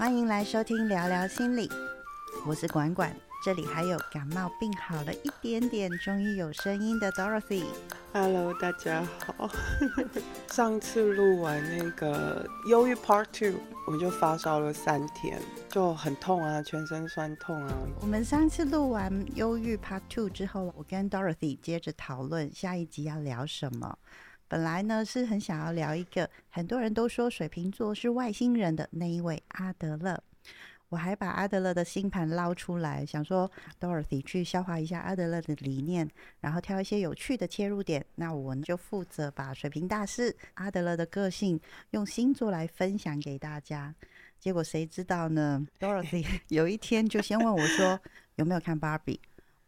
欢迎来收听聊聊心理，我是管管，这里还有感冒病好了一点点，终于有声音的 Dorothy。Hello，大家好。上次录完那个忧郁 Part Two，我就发烧了三天，就很痛啊，全身酸痛啊。我们上次录完忧郁 Part Two 之后，我跟 Dorothy 接着讨论下一集要聊什么。本来呢是很想要聊一个很多人都说水瓶座是外星人的那一位阿德勒，我还把阿德勒的星盘捞出来，想说 Dorothy 去消化一下阿德勒的理念，然后挑一些有趣的切入点。那我就负责把水瓶大师阿德勒的个性用星座来分享给大家。结果谁知道呢？Dorothy 有一天就先问我说 有没有看芭比，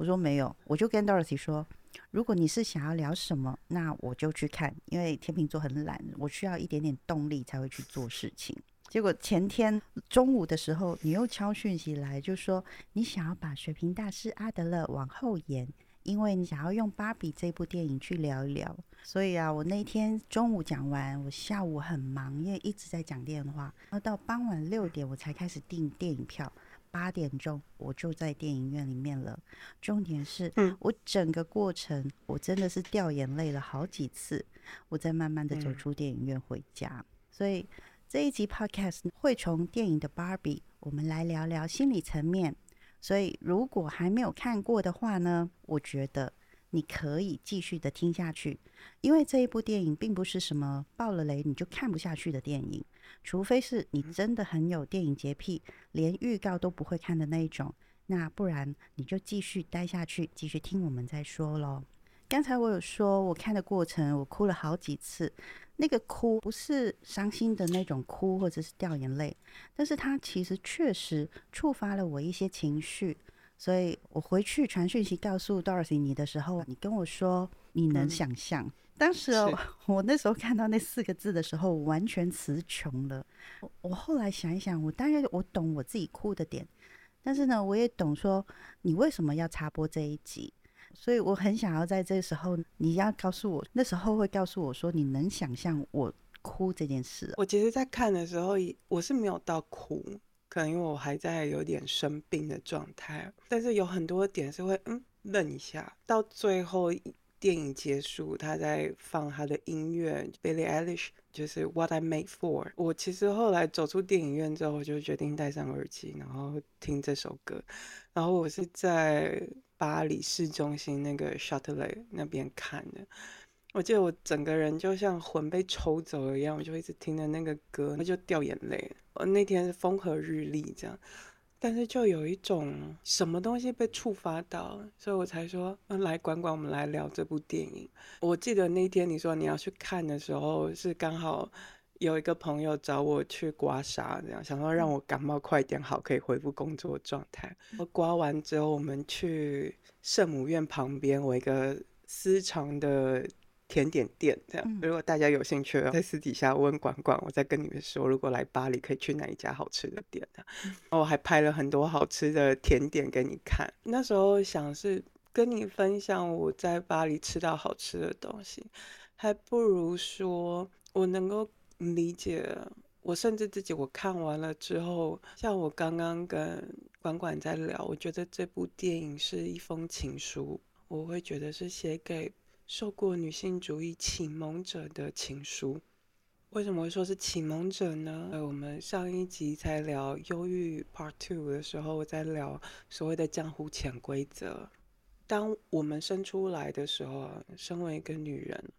我说没有，我就跟 Dorothy 说。如果你是想要聊什么，那我就去看，因为天秤座很懒，我需要一点点动力才会去做事情。结果前天中午的时候，你又敲讯息来，就说你想要把水瓶大师阿德勒往后延，因为你想要用《芭比》这部电影去聊一聊。所以啊，我那天中午讲完，我下午很忙，因为一直在讲电话，然后到傍晚六点我才开始订电影票。八点钟我就在电影院里面了。重点是，嗯我整个过程我真的是掉眼泪了好几次，我在慢慢的走出电影院回家。所以这一集 podcast 会从电影的 Barbie，我们来聊聊心理层面。所以如果还没有看过的话呢，我觉得你可以继续的听下去，因为这一部电影并不是什么爆了雷你就看不下去的电影。除非是你真的很有电影洁癖，连预告都不会看的那一种，那不然你就继续待下去，继续听我们再说喽。刚才我有说，我看的过程我哭了好几次，那个哭不是伤心的那种哭，或者是掉眼泪，但是它其实确实触发了我一些情绪，所以我回去传讯息告诉 Dorothy 你的时候，你跟我说你能嗯想象。当时哦，我那时候看到那四个字的时候，我完全词穷了。我我后来想一想，我当然我懂我自己哭的点，但是呢，我也懂说你为什么要插播这一集，所以我很想要在这时候，你要告诉我，那时候会告诉我说你能想象我哭这件事。我其实，在看的时候，我是没有到哭，可能因为我还在有点生病的状态，但是有很多点是会嗯愣一下，到最后。电影结束，他在放他的音乐，Billie Eilish 就是 What I Made For。我其实后来走出电影院之后，我就决定戴上耳机，然后听这首歌。然后我是在巴黎市中心那个 Châtelet 那边看的。我记得我整个人就像魂被抽走了一样，我就一直听着那个歌，我就掉眼泪。我那天是风和日丽这样。但是就有一种什么东西被触发到，所以我才说，嗯，来管管，我们来聊这部电影。我记得那天你说你要去看的时候，是刚好有一个朋友找我去刮痧，这样想说让我感冒快点好，可以恢复工作状态。我刮完之后，我们去圣母院旁边，我一个私藏的。甜点店这样，如果大家有兴趣，在私底下问管管，我再跟你们说，如果来巴黎可以去哪一家好吃的店的。我还拍了很多好吃的甜点给你看。那时候想是跟你分享我在巴黎吃到好吃的东西，还不如说我能够理解。我甚至自己我看完了之后，像我刚刚跟管管在聊，我觉得这部电影是一封情书，我会觉得是写给。受过女性主义启蒙者的情书，为什么会说是启蒙者呢？呃，我们上一集在聊忧郁 Part Two 的时候，我在聊所谓的江湖潜规则。当我们生出来的时候，身为一个女人，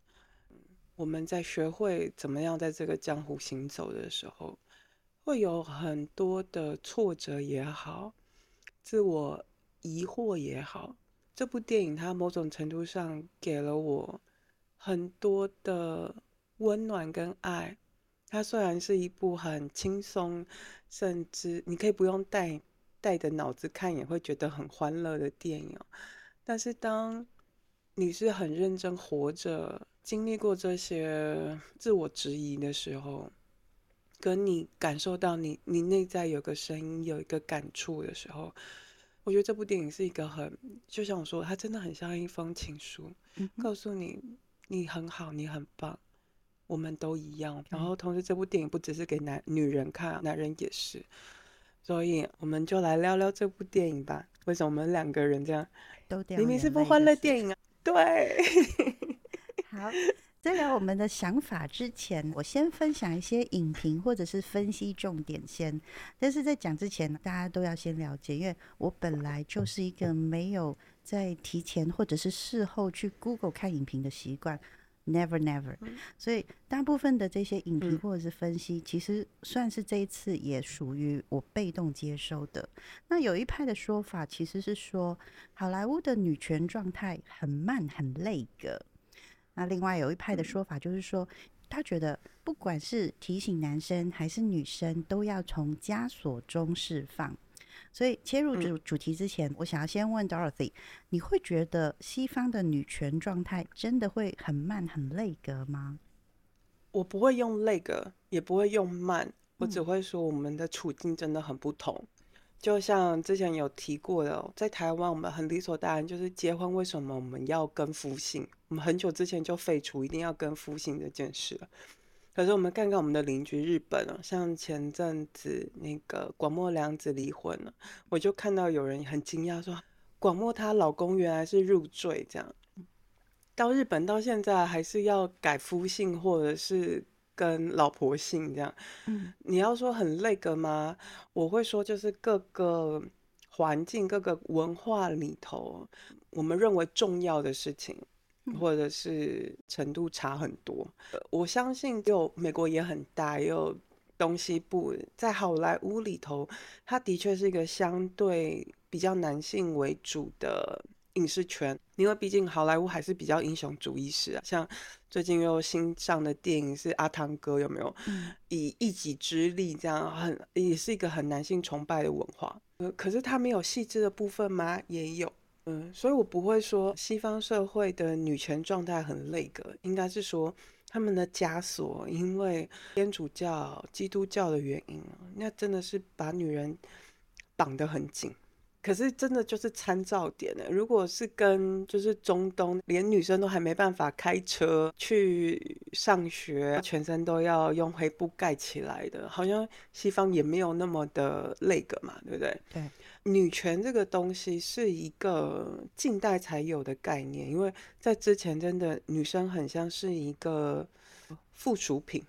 我们在学会怎么样在这个江湖行走的时候，会有很多的挫折也好，自我疑惑也好。这部电影它某种程度上给了我很多的温暖跟爱。它虽然是一部很轻松，甚至你可以不用带带着脑子看也会觉得很欢乐的电影，但是当你是很认真活着，经历过这些自我质疑的时候，跟你感受到你你内在有个声音，有一个感触的时候。我觉得这部电影是一个很，就像我说，它真的很像一封情书，嗯、告诉你你很好，你很棒，我们都一样。然后同时，这部电影不只是给男女人看，男人也是。所以我们就来聊聊这部电影吧。为什么我们两个人这样？都明明是部欢乐电影啊！对，好，在聊我们的想法之前，我先分享一些影评或者是分析重点先。但是在讲之前，大家都要先了解，因为我本来就是一个没有在提前或者是事后去 Google 看影评的习惯。Never, never。所以大部分的这些影评嗯或者是分析，其实算是这一次也属于我被动接收的。那有一派的说法其实是说，好莱坞的女权状态很慢很累个。那另外有一派的说法就是说，他觉得不管是提醒男生还是女生，都要从枷锁中释放。所以切入主主题之前，我想要先问 Dorothy，你会觉得西方的女权状态真的会很慢很累格吗？我不会用累格，也不会用慢，我只会说我们的处境真的很不同。就像之前有提过的哦，在台湾我们很理所当然，就是结婚为什么我们要跟夫姓？我们很久之前就废除一定要跟夫姓这件事了。可是我们看看我们的邻居日本哦，像前阵子那个广末凉子离婚了，我就看到有人很惊讶说，广末她老公原来是入赘这样。到日本到现在还是要改夫姓或者是跟老婆姓这样。嗯你要说很那个吗？我会说就是各个环境、各个文化里头，我们认为重要的事情，嗯或者是程度差很多。呃我相信，就美国也很大，也有东西部，在好莱坞里头，它的确是一个相对比较男性为主的影视圈，因为毕竟好莱坞还是比较英雄主义式啊。像最近又新上的电影是阿汤哥，有没有？嗯以一己之力这样很也是一个很男性崇拜的文化。呃，可是它没有细致的部分吗？也有。嗯，所以我不会说西方社会的女权状态很那个，应该是说他们的枷锁，因为天主教、基督教的原因，那真的是把女人绑得很紧。可是真的就是参照点呢。如果是跟就是中东，连女生都还没办法开车去上学，全身都要用黑布盖起来的，好像西方也没有那么的那个嘛，对不对？对。女权这个东西是一个近代才有的概念，因为在之前真的女生很像是一个附属品。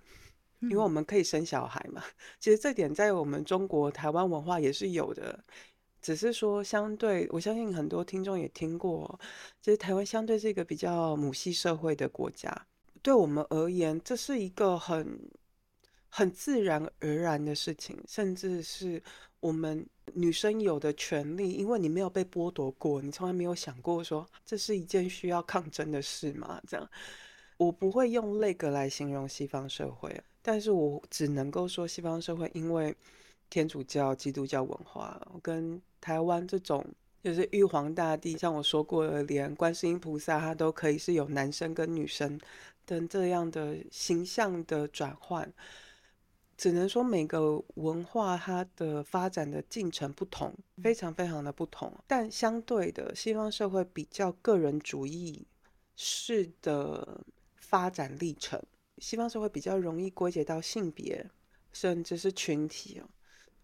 因为我们可以生小孩嘛，其实这点在我们中国台湾文化也是有的，只是说相对，我相信很多听众也听过，其实台湾相对是一个比较母系社会的国家，对我们而言，这是一个很很自然而然的事情，甚至是我们女生有的权利，因为你没有被剥夺过，你从来没有想过说这是一件需要抗争的事嘛？这样，我不会用那个来形容西方社会，但是我只能够说西方社会因为天主教、基督教文化跟台湾这种。就是玉皇大帝，像我说过的，连观世音菩萨他都可以是有男生跟女生等这样的形象的转换。只能说每个文化它的发展的进程不同，非常非常的不同。但相对的，西方社会比较个人主义式的发展历程，西方社会比较容易归结到性别，甚至是群体。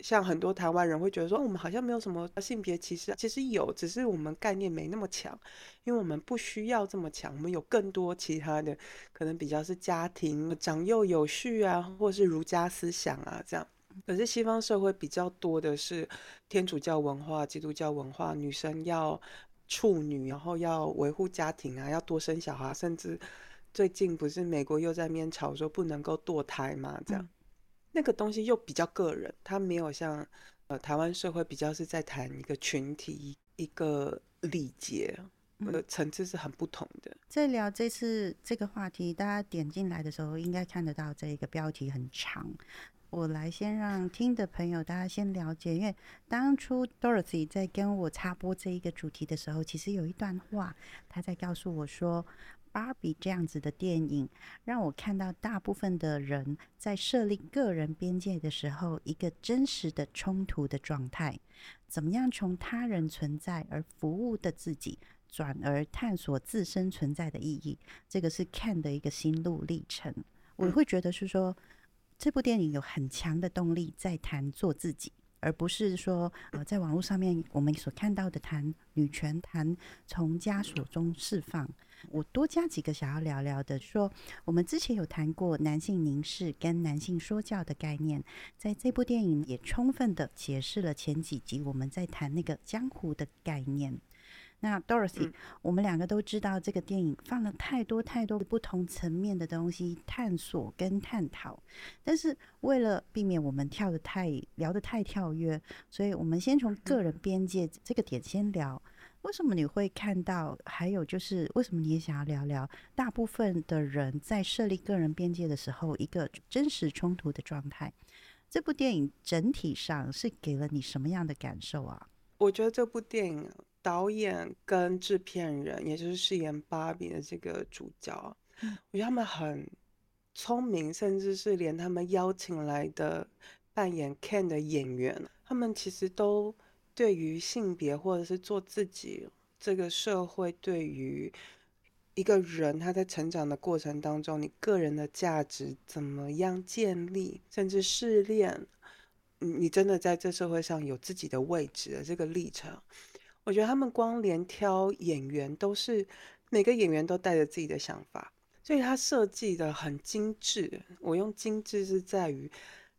像很多台湾人会觉得说，哦我们好像没有什么性别歧视，其实有，只是我们概念没那么强，因为我们不需要这么强，我们有更多其他的，可能比较是家庭长幼有序啊，或是儒家思想啊这样。可是西方社会比较多的是天主教文化、基督教文化，女生要处女，然后要维护家庭啊，要多生小孩，甚至最近不是美国又在面吵说不能够堕胎嘛，这样。那个东西又比较个人，它没有像呃台湾社会比较是在谈一个群体一个礼节，呃层次是很不同的。在聊这次这个话题，大家点进来的时候应该看得到这一个标题很长。我来先让听的朋友大家先了解，因为当初 Dorothy 在跟我插播这一个主题的时候，其实有一段话，她在告诉我说。芭比这样子的电影，让我看到大部分的人在设立个人边界的时候，一个真实的冲突的状态。怎么样从他人存在而服务的自己，转而探索自身存在的意义？这个是看的一个心路历程。我会觉得是说，这部电影有很强的动力在谈做自己。而不是说呃，在网络上面我们所看到的谈女权、谈从枷锁中释放。我多加几个想要聊聊的，说我们之前有谈过男性凝视跟男性说教的概念，在这部电影也充分的解释了前几集我们在谈那个江湖的概念。那 Dorothy，我们两个都知道这个电影放了太多太多不同层面的东西探索跟探讨，但是为了避免我们跳的太聊得太跳跃，所以我们先从个人边界这个点先聊。为什么你会看到？还有就是，为什么你也想要聊聊？大部分的人在设立个人边界的时候，一个真实冲突的状态。这部电影整体上是给了你什么样的感受啊？我觉得这部电影导演跟制片人，也就是饰演芭比的这个主角，我觉得他们很聪明，甚至是连他们邀请来的扮演 Ken 的演员，他们其实都。对于性别，或者是做自己，这个社会对于一个人他在成长的过程当中，你个人的价值怎么样建立，甚至试炼，你真的在这社会上有自己的位置的这个历程，我觉得他们光连挑演员都是每个演员都带着自己的想法，所以他设计的很精致。我用精致是在于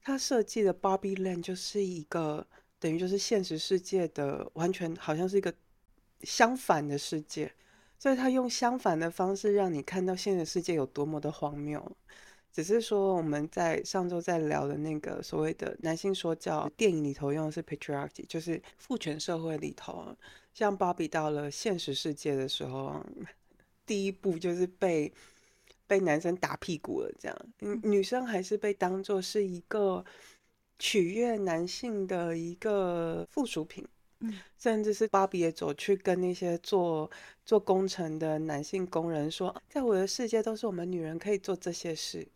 他设计的 Barbie Land 就是一个。等于就是现实世界的完全好像是一个相反的世界，所以他用相反的方式让你看到现实世界有多么的荒谬。只是说我们在上周在聊的那个所谓的男性说教电影里头用的是 patriarchy，就是父权社会里头，像芭比到了现实世界的时候，第一步就是被被男生打屁股了，这样，女生还是被当做是一个。取悦男性的一个附属品，嗯，甚至是芭比也走去跟那些做做工程的男性工人说，在我的世界都是我们女人可以做这些事。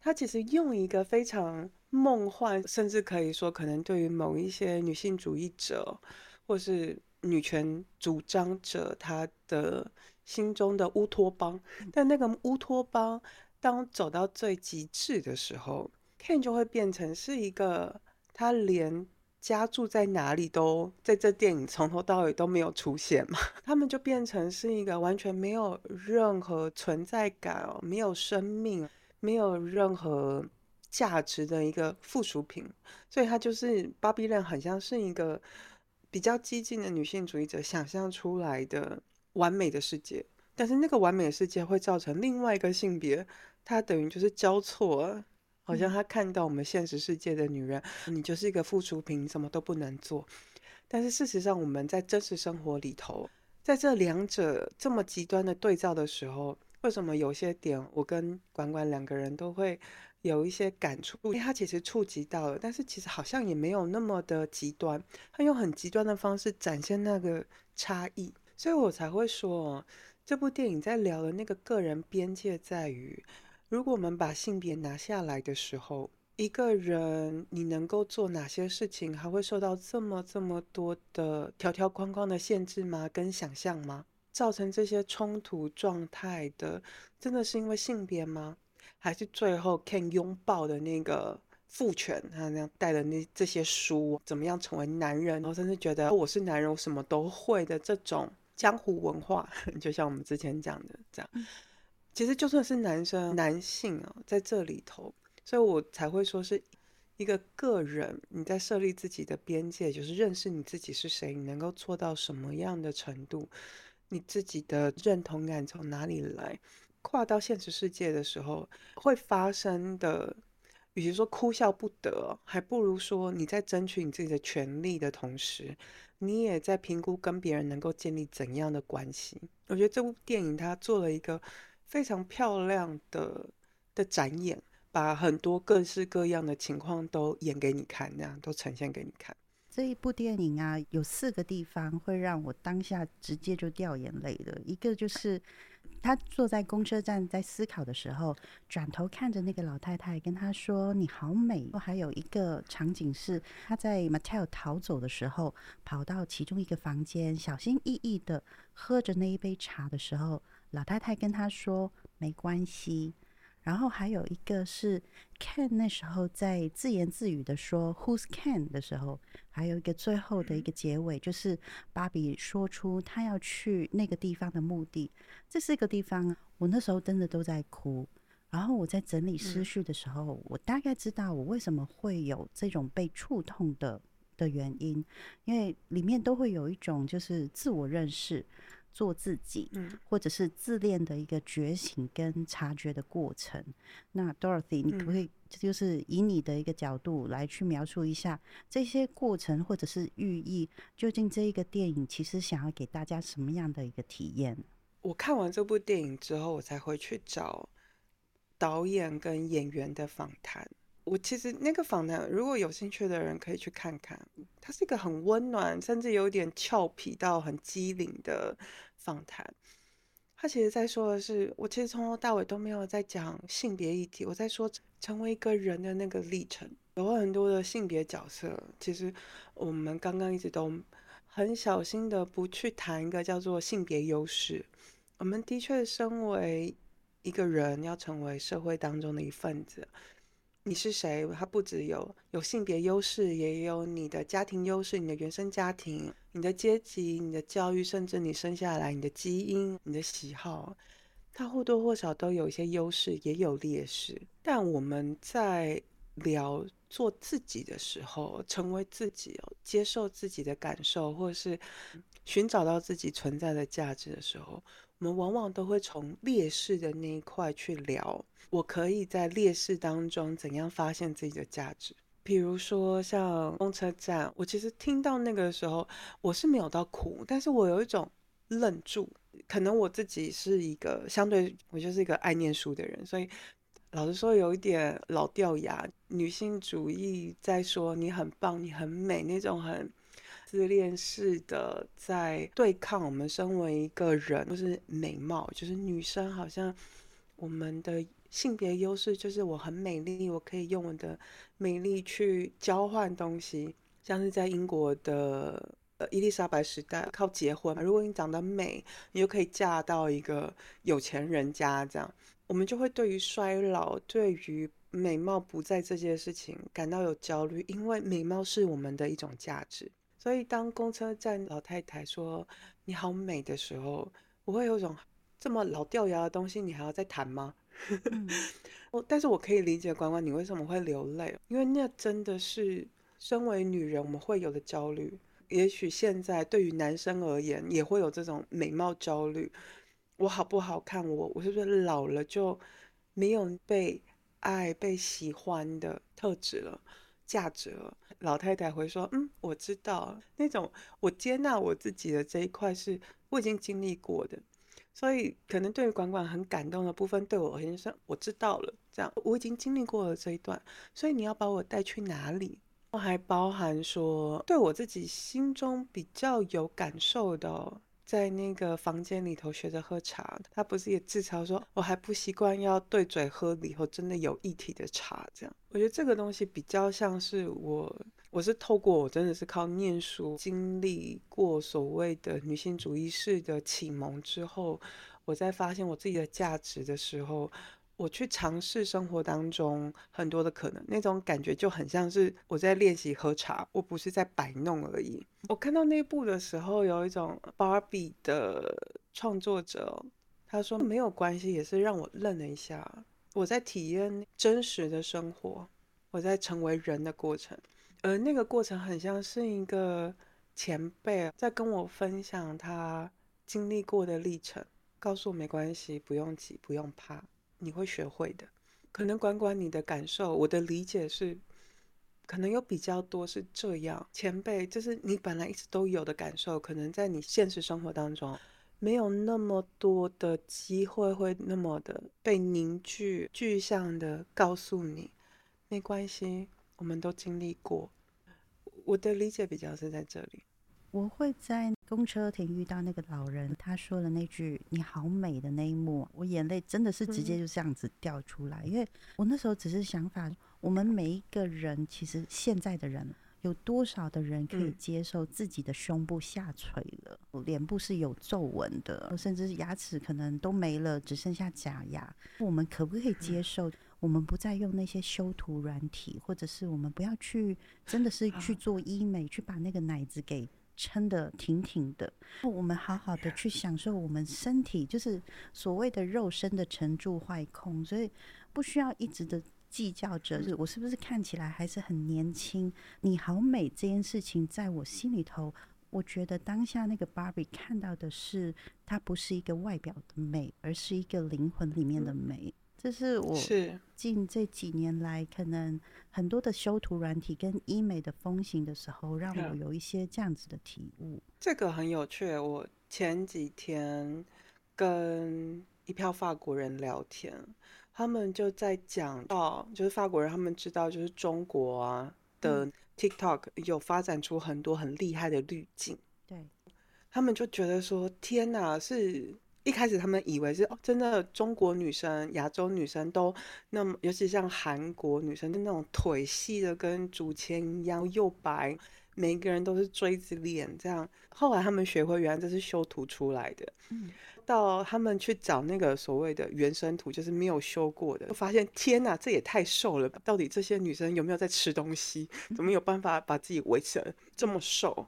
他其实用一个非常梦幻，甚至可以说可能对于某一些女性主义者或是女权主张者，他的心中的乌托邦。但那个乌托邦当走到最极致的时候。Ken 就会变成是一个，他连家住在哪里都在这电影从头到尾都没有出现嘛，他们就变成是一个完全没有任何存在感哦，没有生命，没有任何价值的一个附属品，所以他就是芭比伦，很像是一个比较激进的女性主义者想象出来的完美的世界，但是那个完美的世界会造成另外一个性别，它等于就是交错。好像他看到我们现实世界的女人，你就是一个附属品，什么都不能做。但是事实上，我们在真实生活里头，在这两者这么极端的对照的时候，为什么有些点我跟管管两个人都会有一些感触？因为他其实触及到了，但是其实好像也没有那么的极端。他用很极端的方式展现那个差异，所以我才会说，这部电影在聊的那个个人边界在于。如果我们把性别拿下来的时候，一个人你能够做哪些事情，还会受到这么这么多的条条框框的限制吗？跟想象吗？造成这些冲突状态的，真的是因为性别吗？还是最后 Ken 拥抱的那个父权，他那样带的那这些书，怎么样成为男人？然后甚至觉得我是男人，我什么都会的这种江湖文化，就像我们之前讲的这样。其实就算是男生、男性啊，在这里头，所以我才会说是一个个人，你在设立自己的边界，就是认识你自己是谁，你能够做到什么样的程度，你自己的认同感从哪里来，跨到现实世界的时候会发生的，与其说哭笑不得，还不如说你在争取你自己的权利的同时，你也在评估跟别人能够建立怎样的关系。我觉得这部电影它做了一个。非常漂亮的的展演，把很多各式各样的情况都演给你看，那样都呈现给你看。这一部电影啊，有四个地方会让我当下直接就掉眼泪的。一个就是他坐在公车站在思考的时候，转头看着那个老太太，跟她说：“你好美。”还有一个场景是他在 Mattel 逃走的时候，跑到其中一个房间，小心翼翼地喝着那一杯茶的时候。老太太跟他说：“没关系。”然后还有一个是 Ken 那时候在自言自语的说 Who's Ken 的时候，还有一个最后的一个结尾，就是芭比说出她要去那个地方的目的。这是一个地方，我那时候真的都在哭。然后我在整理思绪的时候，我大概知道我为什么会有这种被触痛的的原因，因为里面都会有一种就是自我认识。做自己，或者是自恋的一个觉醒跟察觉的过程。那 Dorothy，你可不可以就是以你的一个角度来去描述一下这些过程，或者是寓意？究竟这一个电影其实想要给大家什么样的一个体验？我看完这部电影之后，我才会去找导演跟演员的访谈。我其实那个访谈，如果有兴趣的人可以去看看。它是一个很温暖，甚至有点俏皮到很机灵的访谈。他其实在说的是，我其实从头到尾都没有在讲性别议题，我在说成为一个人的那个历程。有很多的性别角色，其实我们刚刚一直都很小心的不去谈一个叫做性别优势。我们的确身为一个人，要成为社会当中的一份子。你是谁？它不只有有性别优势，也有你的家庭优势，你的原生家庭、你的阶级、你的教育，甚至你生下来你的基因、你的喜好，它或多或少都有一些优势，也有劣势。但我们在聊做自己的时候，成为自己，接受自己的感受，或是寻找到自己存在的价值的时候，我们往往都会从劣势的那一块去聊。我可以在劣势当中怎样发现自己的价值？比如说像公车站，我其实听到那个时候，我是没有到哭，但是我有一种愣住。可能我自己是一个相对，我就是一个爱念书的人，所以老实说有一点老掉牙。女性主义在说你很棒，你很美，那种很自恋式的在对抗我们身为一个人，就是美貌，就是女生好像我们的。性别优势就是我很美丽，我可以用我的美丽去交换东西，像是在英国的呃伊丽莎白时代，靠结婚，如果你长得美，你就可以嫁到一个有钱人家，这样我们就会对于衰老、对于美貌不在这件事情感到有焦虑，因为美貌是我们的一种价值。所以当公车站老太太说你好美的时候，我会有种这么老掉牙的东西，你还要再谈吗？我，但是我可以理解关关你为什么会流泪，因为那真的是身为女人我们会有的焦虑。也许现在对于男生而言也会有这种美貌焦虑，我好不好看？我我是不是老了就没有被爱、被喜欢的特质了、价值了？老太太会说：“嗯，我知道那种我接纳我自己的这一块是我已经经历过的。”所以，可能对于管管很感动的部分，对我而言是我知道了，这样我已经经历过了这一段。所以你要把我带去哪里？还包含说，对我自己心中比较有感受的，在那个房间里头学着喝茶，他不是也自嘲说，我还不习惯要对嘴喝里头真的有一体的茶，这样。我觉得这个东西比较像是我。我是透过我真的是靠念书经历过所谓的女性主义式的启蒙之后，我在发现我自己的价值的时候，我去尝试生活当中很多的可能，那种感觉就很像是我在练习喝茶，我不是在摆弄而已。我看到那部的时候，有一种芭比的创作者他说没有关系，也是让我愣了一下。我在体验真实的生活，我在成为人的过程。而那个过程很像是一个前辈在跟我分享他经历过的历程，告诉我没关系，不用急，不用怕，你会学会的。可能管管你的感受，我的理解是，可能有比较多是这样。前辈就是你本来一直都有的感受，可能在你现实生活当中没有那么多的机会，会那么的被凝聚具象的告诉你，没关系。我们都经历过，我的理解比较是在这里。我会在公车亭遇到那个老人，他说了那句“你好美”的那一幕，我眼泪真的是直接就这样子掉出来。因为我那时候只是想法，我们每一个人其实现在的人有多少的人可以嗯接受自己的胸部下垂了，脸部是有皱纹的，甚至是牙齿可能都没了，只剩下假牙？我们可不可以接受？我们不再用那些修图软体，或者是我们不要去真的是去做医美，去把那个奶子给撑得挺挺的。我们好好的去享受我们身体，就是所谓的肉身的沉住坏空，所以不需要一直的计较着我是不是看起来还是很年轻。你好美这件事情，在我心里头。我觉得当下那个 Barbie 看到的是，它不是一个外表的美，而是一个灵魂里面的美。这是我是近这几年来，可能很多的修图软体跟医美的风行的时候，让我嗯有一些这样子的体悟。这个很有趣。我前几天跟一票法国人聊天，他们就在讲到，就是法国人他们知道，就是中国啊的 TikTok 有发展出很多很厉害的滤镜，对，他们就觉得说，天哪，是一开始他们以为是哦，真的中国女生、亚洲女生都那么，尤其像韩国女生，就那种腿细的跟竹签一样，又白，每个人都是锥子脸这样。后来他们学会，原来这是修图出来的。嗯，到他们去找那个所谓的原生图，就是没有修过的，就发现天哪，这也太瘦了吧！到底这些女生有没有在吃东西？怎么有办法把自己维持得这么瘦？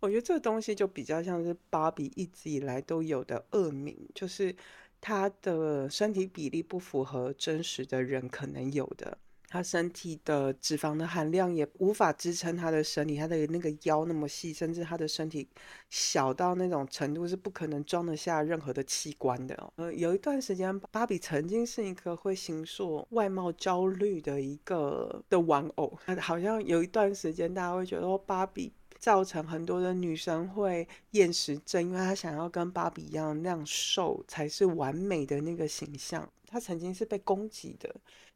我觉得这个东西就比较像是芭比一直以来都有的恶名，就是她的身体比例不符合真实的人可能有的，她身体的脂肪的含量也无法支撑她的身体，她的那个腰那么细，甚至她的身体小到那种程度是不可能装得下任何的器官的哦。呃，有一段时间，芭比曾经是一个会形塑外貌焦虑的一个的玩偶，好像有一段时间大家会觉得说芭比。造成很多的女生会厌食症，因为她想要跟芭比一样那样瘦才是完美的那个形象。她曾经是被攻击的，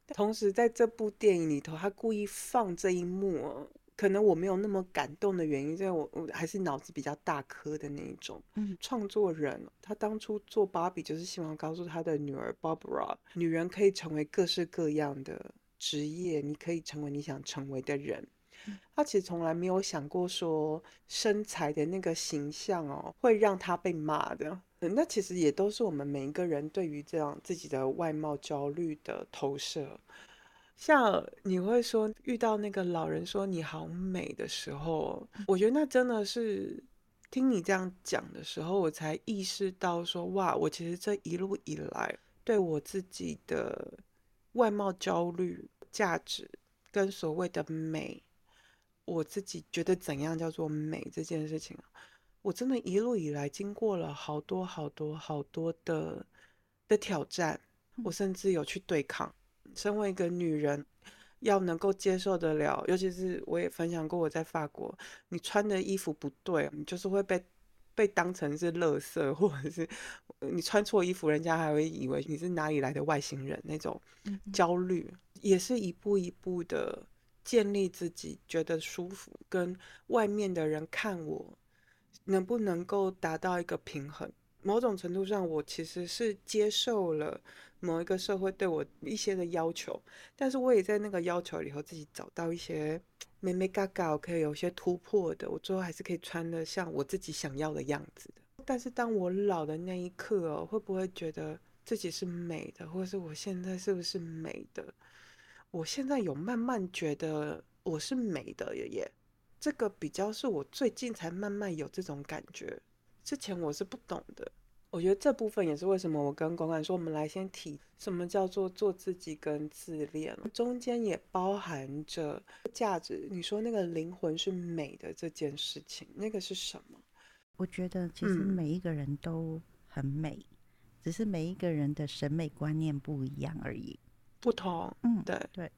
同时在这部电影里头，她故意放这一幕哦，可能我没有那么感动的原因，因为我我还是脑子比较大颗的那一种。嗯，创作人他当初做芭比就是希望告诉他的女儿 Barbara，女人可以成为各式各样的职业，你可以成为你想成为的人。他其实从来没有想过说身材的那个形象哦，会让他被骂的。那其实也都是我们每一个人对于这样自己的外貌焦虑的投射。像你会说遇到那个老人说你好美的时候，我觉得那真的是听你这样讲的时候，我才意识到说哇，我其实这一路以来对我自己的外貌焦虑、价值跟所谓的美。我自己觉得怎样叫做美这件事情啊，我真的一路以来经过了好多好多好多的的挑战，我甚至有去对抗。身为一个女人，要能够接受得了，尤其是我也分享过我在法国，你穿的衣服不对，你就是会被被当成是垃圾，或者是你穿错衣服，人家还会以为你是哪里来的外星人那种焦虑，也是一步一步的。建立自己觉得舒服，跟外面的人看我能不能够达到一个平衡。某种程度上，我其实是接受了某一个社会对我一些的要求，但是我也在那个要求里头自己找到一些美美嘎嘎，我可以有些突破的，我最后还是可以穿的像我自己想要的样子的。但是当我老的那一刻，会不会觉得自己是美的，或者是我现在是不是美的？我现在有慢慢觉得我是美的耶耶，这个比较是我最近才慢慢有这种感觉，之前我是不懂的。我觉得这部分也是为什么我跟广管说，我们来先提什么叫做做自己跟自恋，中间也包含着价值。你说那个灵魂是美的这件事情，那个是什么？我觉得其实嗯每一个人都很美，只是每一个人的审美观念不一样而已。不同，嗯，对对，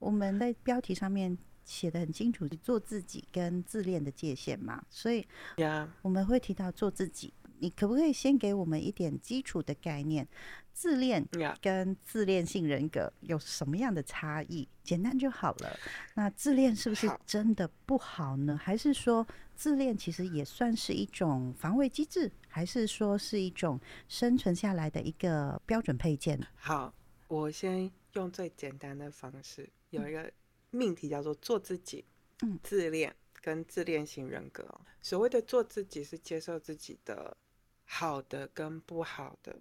我们在标题上面写的很清楚，做自己跟自恋的界限嘛，所以呀，我们会提到做自己。你可不可以先给我们一点基础的概念？自恋，跟自恋性人格有什么样的差异？简单就好了。那自恋是不是真的不好呢？还是说自恋其实也算是一种防卫机制？还是说是一种生存下来的一个标准配件？好，我先用最简单的方式，有一个命题叫做做自己嗯，自恋跟自恋型人格。所谓的做自己，是接受自己的好的跟不好的，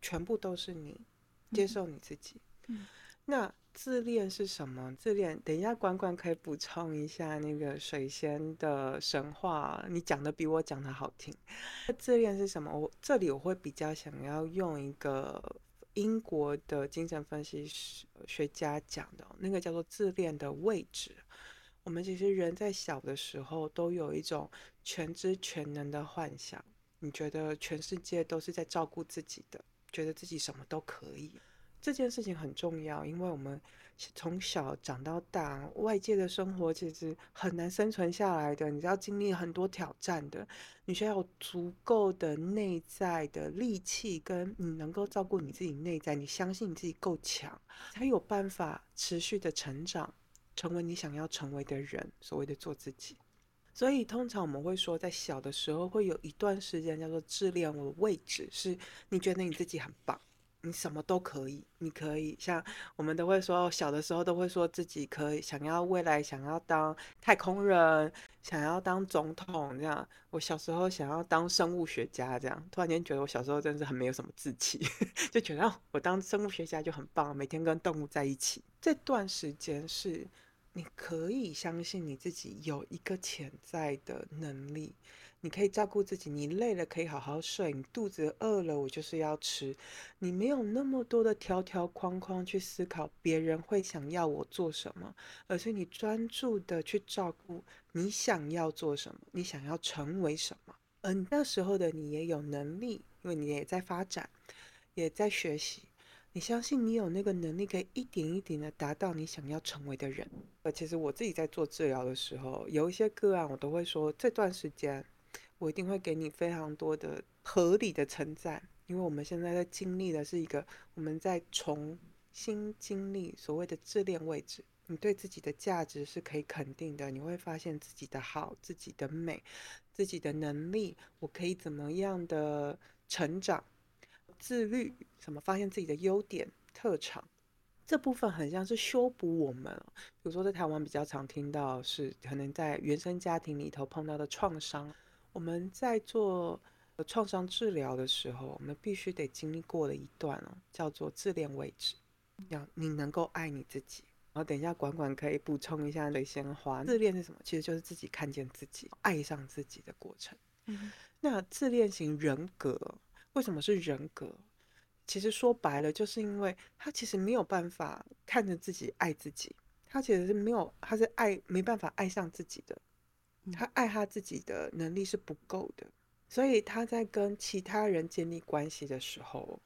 全部都是你，接受你自己。嗯，那自恋是什么？自恋，等一下管管可以补充一下那个水仙的神话，你讲的比我讲的好听。自恋是什么？我这里我会比较想要用一个英国的精神分析学家讲的那个叫做自恋的位置。我们其实人在小的时候都有一种全知全能的幻想，你觉得全世界都是在照顾自己的，觉得自己什么都可以。这件事情很重要，因为我们从小长到大，外界的生活其实很难生存下来的，你要经历很多挑战的，你需要有足够的内在的力气，跟你能够照顾你自己内在，你相信你自己够强，才有办法持续的成长。成为你想要成为的人，所谓的做自己。所以通常我们会说，在小的时候会有一段时间叫做自恋我的位置，是你觉得你自己很棒，你什么都可以，你可以像我们都会说，小的时候都会说自己可以，想要未来想要当太空人，想要当总统这样。我小时候想要当生物学家这样，突然间觉得我小时候真是很没有什么志气，就觉得我当生物学家就很棒，每天跟动物在一起。这段时间是。你可以相信你自己有一个潜在的能力，你可以照顾自己。你累了可以好好睡，你肚子饿了我就是要吃。你没有那么多的条条框框去思考别人会想要我做什么，而是你专注的去照顾你想要做什么，你想要成为什么。嗯，那时候的你也有能力，因为你也在发展，也在学习。你相信你有那个能力，可以一点一点的达到你想要成为的人。呃，其实我自己在做治疗的时候，有一些个案，我都会说，这段时间我一定会给你非常多的合理的称赞，因为我们现在在经历的是一个我们在重新经历所谓的自恋位置。你对自己的价值是可以肯定的，你会发现自己的好、自己的美、自己的能力，我可以怎么样的成长。自律，什么发现自己的优点、特长，这部分很像是修补我们。比如说，在台湾比较常听到是可能在原生家庭里头碰到的创伤。我们在做创伤治疗的时候，我们必须得经历过的一段哦，叫做自恋位置，要你能够爱你自己。然后等一下，管管可以补充一下雷鲜花，自恋是什么？其实就是自己看见自己、爱上自己的过程。嗯，那自恋型人格。为什么是人格？其实说白了，就是因为他其实没有办法看着自己爱自己，他其实是没有，他是爱没办法爱上自己的，他爱他自己的能力是不够的，所以他在跟其他人建立关系的时候，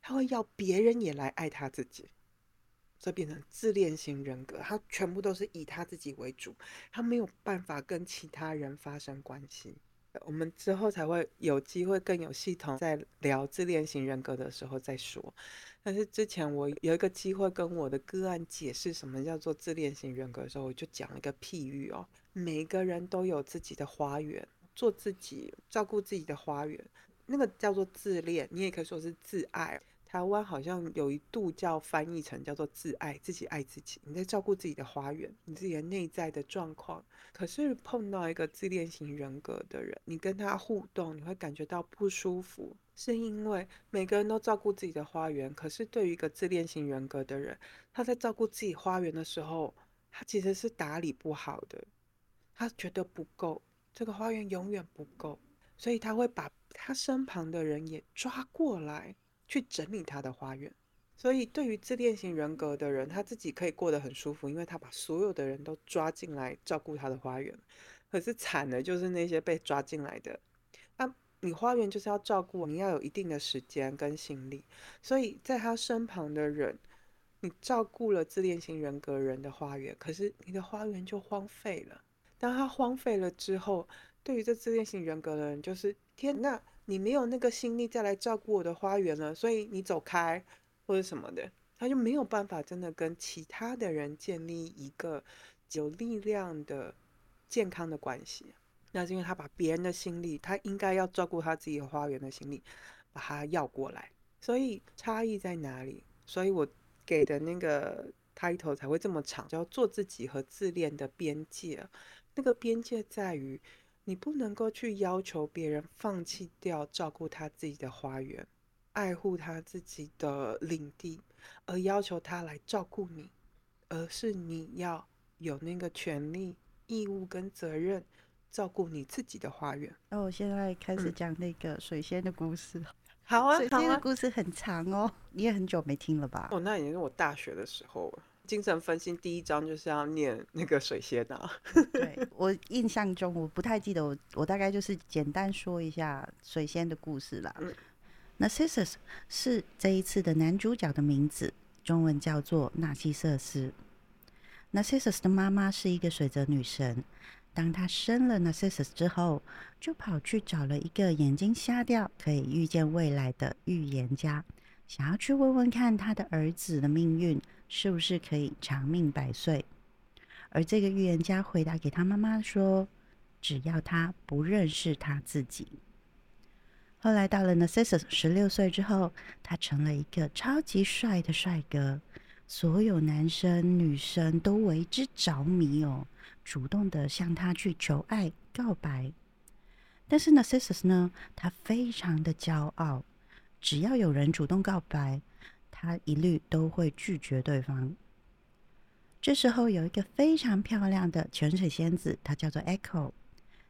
他会要别人也来爱他自己，所以变成自恋型人格，他全部都是以他自己为主，他没有办法跟其他人发生关系。我们之后才会有机会更有系统在聊自恋型人格的时候再说。但是之前我有一个机会跟我的个案解释什么叫做自恋型人格的时候，我就讲了一个譬喻哦，每个人都有自己的花园，做自己，照顾自己的花园，那个叫做自恋，你也可以说是自爱。台湾好像有一度叫翻译成叫做自爱，自己爱自己。你在照顾自己的花园，你自己的内在的状况。可是碰到一个自恋型人格的人，你跟他互动，你会感觉到不舒服，是因为每个人都照顾自己的花园，可是对于一个自恋型人格的人，他在照顾自己花园的时候，他其实是打理不好的，他觉得不够，这个花园永远不够，所以他会把他身旁的人也抓过来。去整理他的花园，所以对于自恋型人格的人，他自己可以过得很舒服，因为他把所有的人都抓进来照顾他的花园。可是惨的就是那些被抓进来的，那你花园就是要照顾，你要有一定的时间跟心力，所以在他身旁的人，你照顾了自恋型人格人的花园，可是你的花园就荒废了。当他荒废了之后，对于这自恋型人格的人，就是天那。你没有那个心力再来照顾我的花园了，所以你走开或者什么的，他就没有办法真的跟其他的人建立一个有力量的、健康的关系。那是因为他把别人的心力，他应该要照顾他自己的花园的心力，把他要过来。所以差异在哪里？所以我给的那个 title 才会这么长，叫做自己和自恋的边界。那个边界在于，你不能够去要求别人放弃掉照顾他自己的花园，爱护他自己的领地，而要求他来照顾你，而是你要有那个权利、义务跟责任。照顾你自己的花园。那我现在开始讲那个水仙的故事。好啊，水仙的故事很长哦，你也很久没听了吧？哦，那已经是我大学的时候了。精神分析第一章就是要念那个水仙啊。对我印象中，我不太记得，我我大概就是简单说一下水仙的故事啦。那 Narcissus 是这一次的男主角的名字，中文叫做纳西瑟斯。Narcissus 的妈妈是一个水泽女神。当她生了 Narcissus 之后，就跑去找了一个眼睛瞎掉、可以预见未来的预言家，想要去问问看他的儿子的命运是不是可以长命百岁。而这个预言家回答给他妈妈说：“只要他不认识他自己。”后来到了 Narcissus 十六岁之后，他成了一个超级帅的帅哥，所有男生女生都为之着迷哦。主动的向他去求爱告白，但是 Narcissus 呢，他非常的骄傲，只要有人主动告白，他一律都会拒绝对方。这时候有一个非常漂亮的泉水仙子，她叫做 Echo，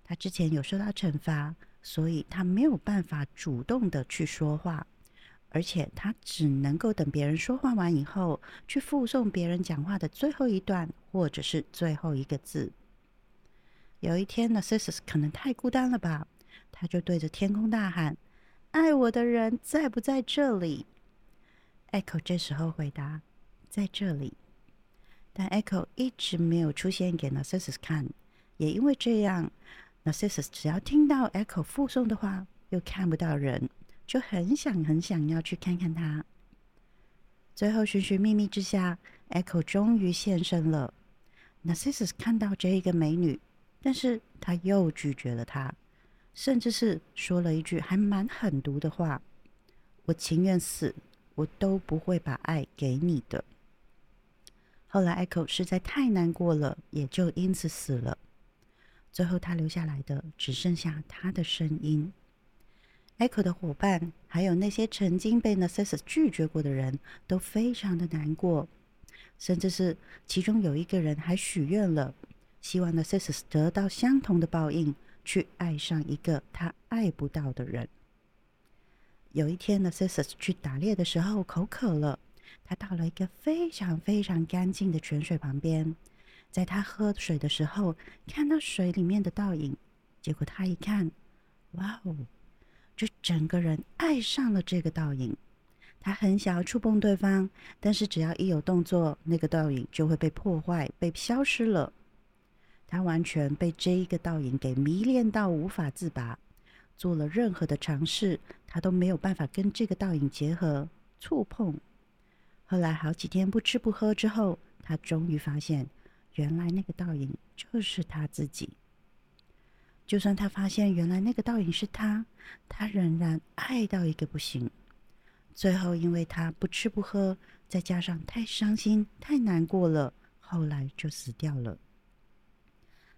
她之前有受到惩罚，所以她没有办法主动的去说话。而且她只能够等别人说话完以后，去附送别人讲话的最后一段或者是最后一个字。有一天，Narcissus 可能太孤单了吧，他就对着天空大喊：“爱我的人在不在这里？”Echo 这时候回答：“在这里。”但 Echo 一直没有出现给 Narcissus 看，也因为这样，Narcissus 只要听到 Echo 附送的话，又看不到人。就很想很想要去看看他。最后寻寻觅觅之下，Echo 终于现身了。Narcissus 看到这一个美女，但是他又拒绝了她，甚至是说了一句还蛮狠毒的话：“我情愿死，我都不会把爱给你的。”后来 Echo 实在太难过了，也就因此死了。最后他留下来的只剩下他的声音。Echo 的伙伴，还有那些曾经被 Narcissus 拒绝过的人，都非常的难过，甚至是其中有一个人还许愿了，希望 Narcissus 得到相同的报应，去爱上一个他爱不到的人。有一天，Narcissus 去打猎的时候口渴了，他到了一个非常非常干净的泉水旁边，在他喝水的时候，看到水里面的倒影，结果他一看，哇哦！就整个人爱上了这个倒影，他很想要触碰对方，但是只要一有动作，那个倒影就会被破坏、被消失了。他完全被这一个倒影给迷恋到无法自拔，做了任何的尝试，他都没有办法跟这个倒影结合、触碰。后来好几天不吃不喝之后，他终于发现，原来那个倒影就是他自己。就算他发现原来那个倒影是他，他仍然爱到一个不行。最后，因为他不吃不喝，再加上太伤心、太难过了，后来就死掉了。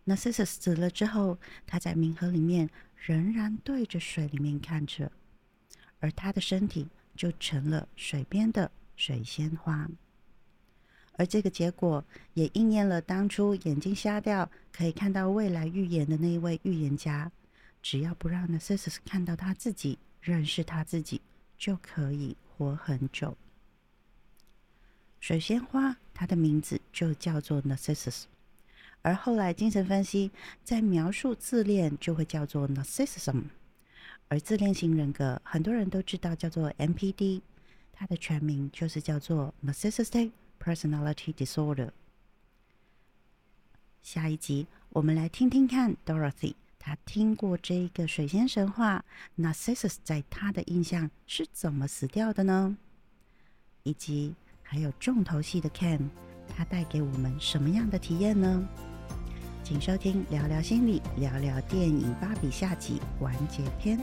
Narcissus 死了之后，他在冥河里面仍然对着水里面看着，而他的身体就成了水边的水仙花。而这个结果也应验了当初眼睛瞎掉可以看到未来预言的那一位预言家，只要不让 Narcissus 看到他自己，认识他自己，就可以活很久。水仙花，它的名字就叫做 Narcissus，而后来精神分析在描述自恋就会叫做 Narcissism，而自恋型人格很多人都知道叫做 NPD，它的全名就是叫做 Narcissistic。Personality disorder。下一集我们来听听看 Dorothy，她听过这个水仙神话，Narcissus 在她的印象是怎么死掉的呢？以及还有重头戏的 Ken，他带给我们什么样的体验呢？请收听聊聊心理，聊聊电影《芭比》下集完结篇。